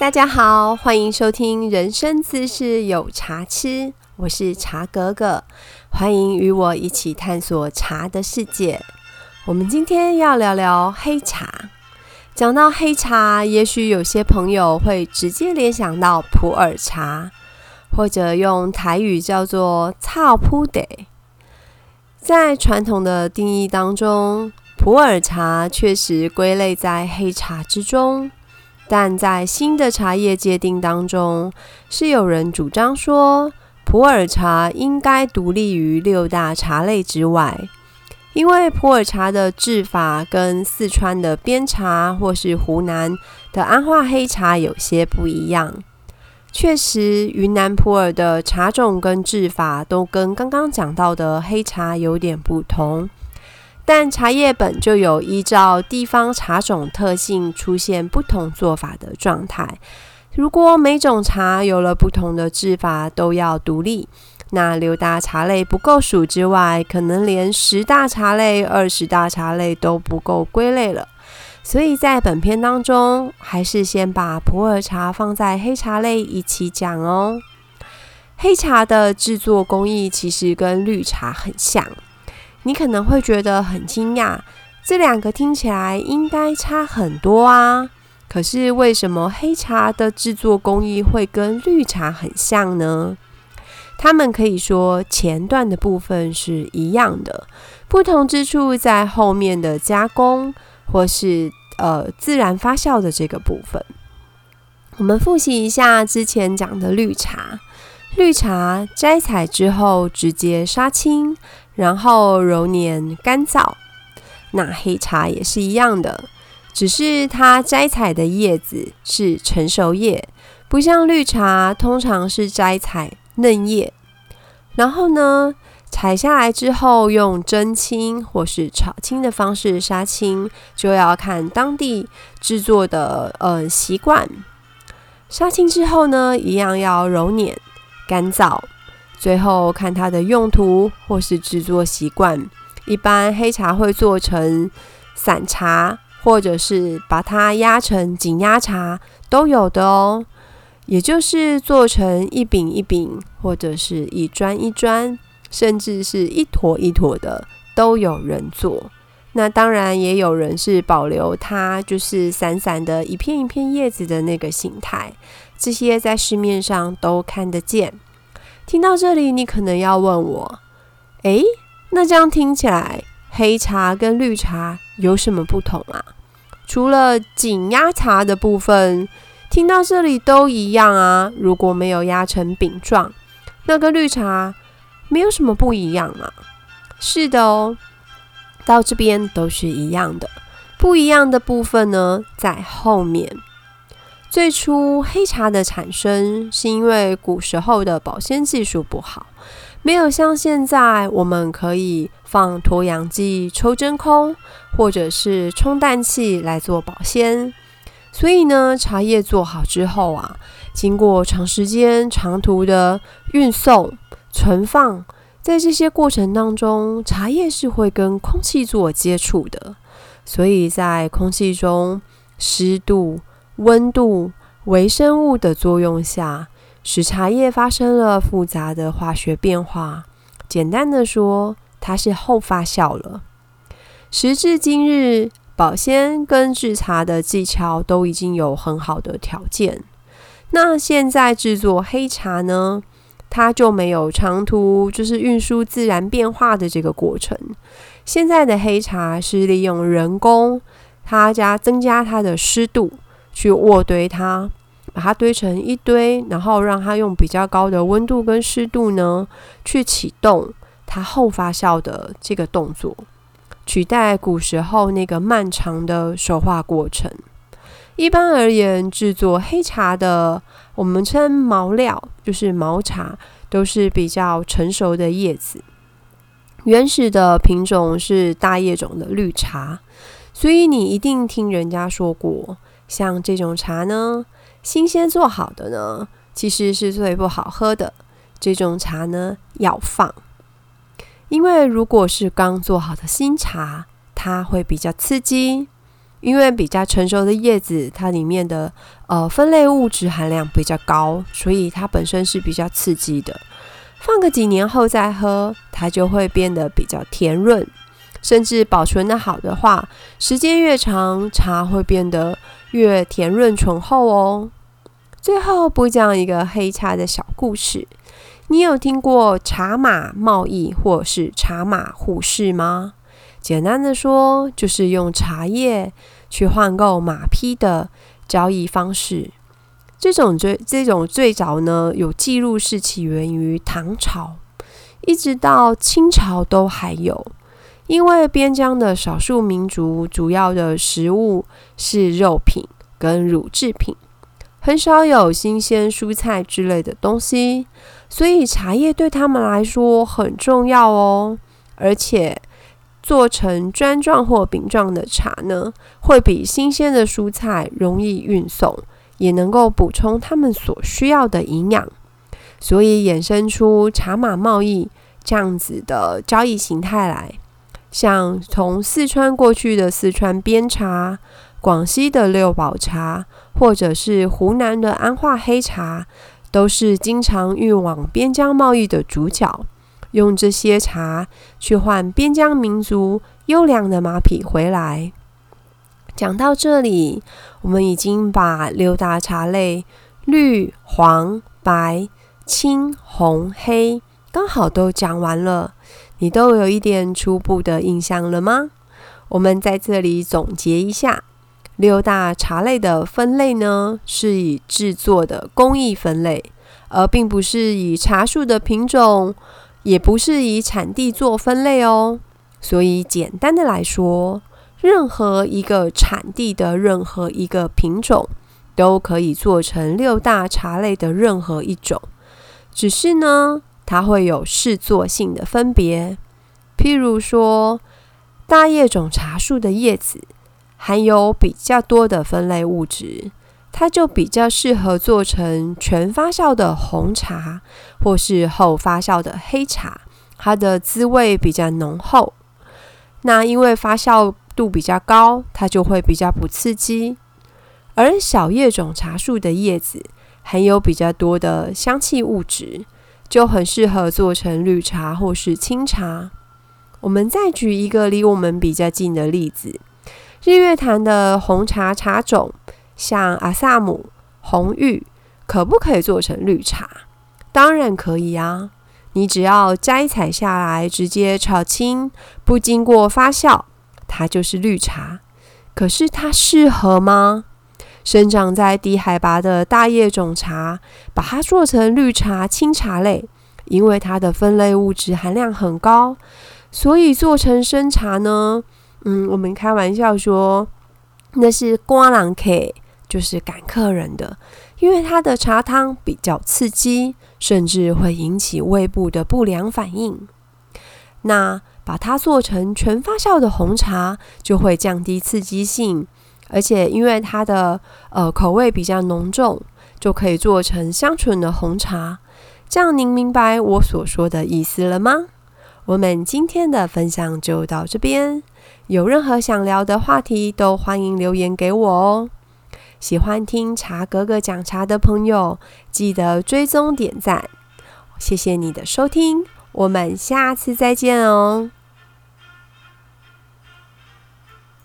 大家好，欢迎收听《人生姿势有茶吃》，我是茶格格，欢迎与我一起探索茶的世界。我们今天要聊聊黑茶。讲到黑茶，也许有些朋友会直接联想到普洱茶，或者用台语叫做“草铺得”。在传统的定义当中，普洱茶确实归类在黑茶之中。但在新的茶叶界定当中，是有人主张说，普洱茶应该独立于六大茶类之外，因为普洱茶的制法跟四川的边茶或是湖南的安化黑茶有些不一样。确实，云南普洱的茶种跟制法都跟刚刚讲到的黑茶有点不同。但茶叶本就有依照地方茶种特性出现不同做法的状态。如果每种茶有了不同的制法都要独立，那六大茶类不够数之外，可能连十大茶类、二十大茶类都不够归类了。所以在本片当中，还是先把普洱茶放在黑茶类一起讲哦。黑茶的制作工艺其实跟绿茶很像。你可能会觉得很惊讶，这两个听起来应该差很多啊。可是为什么黑茶的制作工艺会跟绿茶很像呢？它们可以说前段的部分是一样的，不同之处在后面的加工或是呃自然发酵的这个部分。我们复习一下之前讲的绿茶，绿茶摘采之后直接杀青。然后揉捻干燥，那黑茶也是一样的，只是它摘采的叶子是成熟叶，不像绿茶通常是摘采嫩叶。然后呢，采下来之后用蒸青或是炒青的方式杀青，就要看当地制作的呃习惯。杀青之后呢，一样要揉捻干燥。最后看它的用途或是制作习惯，一般黑茶会做成散茶，或者是把它压成紧压茶，都有的哦。也就是做成一饼一饼，或者是一砖一砖，甚至是一坨一坨的，都有人做。那当然也有人是保留它，就是散散的一片一片叶子的那个形态，这些在市面上都看得见。听到这里，你可能要问我：诶，那这样听起来，黑茶跟绿茶有什么不同啊？除了紧压茶的部分，听到这里都一样啊。如果没有压成饼状，那跟绿茶没有什么不一样啊？是的哦，到这边都是一样的。不一样的部分呢，在后面。最初黑茶的产生是因为古时候的保鲜技术不好，没有像现在我们可以放脱氧剂、抽真空或者是充氮气来做保鲜。所以呢，茶叶做好之后啊，经过长时间、长途的运送、存放，在这些过程当中，茶叶是会跟空气做接触的，所以在空气中湿度。温度、微生物的作用下，使茶叶发生了复杂的化学变化。简单的说，它是后发酵了。时至今日，保鲜跟制茶的技巧都已经有很好的条件。那现在制作黑茶呢？它就没有长途就是运输自然变化的这个过程。现在的黑茶是利用人工，它加增加它的湿度。去卧堆它，把它堆成一堆，然后让它用比较高的温度跟湿度呢，去启动它后发酵的这个动作，取代古时候那个漫长的熟化过程。一般而言，制作黑茶的，我们称毛料，就是毛茶，都是比较成熟的叶子。原始的品种是大叶种的绿茶，所以你一定听人家说过。像这种茶呢，新鲜做好的呢，其实是最不好喝的。这种茶呢，要放，因为如果是刚做好的新茶，它会比较刺激，因为比较成熟的叶子，它里面的呃分类物质含量比较高，所以它本身是比较刺激的。放个几年后再喝，它就会变得比较甜润，甚至保存的好的话，时间越长，茶会变得越甜润醇厚哦。最后补讲一个黑茶的小故事，你有听过茶马贸易或是茶马互市吗？简单的说，就是用茶叶去换购马匹的交易方式。这种最这种最早呢，有记录是起源于唐朝，一直到清朝都还有。因为边疆的少数民族主要的食物是肉品跟乳制品，很少有新鲜蔬菜之类的东西，所以茶叶对他们来说很重要哦，而且。做成砖状或饼状的茶呢，会比新鲜的蔬菜容易运送，也能够补充他们所需要的营养，所以衍生出茶马贸易这样子的交易形态来。像从四川过去的四川边茶，广西的六堡茶，或者是湖南的安化黑茶，都是经常运往边疆贸易的主角。用这些茶去换边疆民族优良的马匹回来。讲到这里，我们已经把六大茶类绿、黄、白、青、红、黑刚好都讲完了。你都有一点初步的印象了吗？我们在这里总结一下：六大茶类的分类呢，是以制作的工艺分类，而并不是以茶树的品种。也不是以产地做分类哦，所以简单的来说，任何一个产地的任何一个品种都可以做成六大茶类的任何一种，只是呢，它会有试作性的分别。譬如说，大叶种茶树的叶子含有比较多的分类物质。它就比较适合做成全发酵的红茶，或是后发酵的黑茶，它的滋味比较浓厚。那因为发酵度比较高，它就会比较不刺激。而小叶种茶树的叶子含有比较多的香气物质，就很适合做成绿茶或是清茶。我们再举一个离我们比较近的例子：日月潭的红茶茶种。像阿萨姆、红玉，可不可以做成绿茶？当然可以啊！你只要摘采下来，直接炒青，不经过发酵，它就是绿茶。可是它适合吗？生长在低海拔的大叶种茶，把它做成绿茶、青茶类，因为它的分类物质含量很高，所以做成生茶呢？嗯，我们开玩笑说，那是瓜郎 K。就是赶客人的，因为它的茶汤比较刺激，甚至会引起胃部的不良反应。那把它做成全发酵的红茶，就会降低刺激性，而且因为它的呃口味比较浓重，就可以做成香醇的红茶。这样您明白我所说的意思了吗？我们今天的分享就到这边，有任何想聊的话题，都欢迎留言给我哦。喜欢听茶哥哥讲茶的朋友，记得追踪点赞。谢谢你的收听，我们下次再见哦。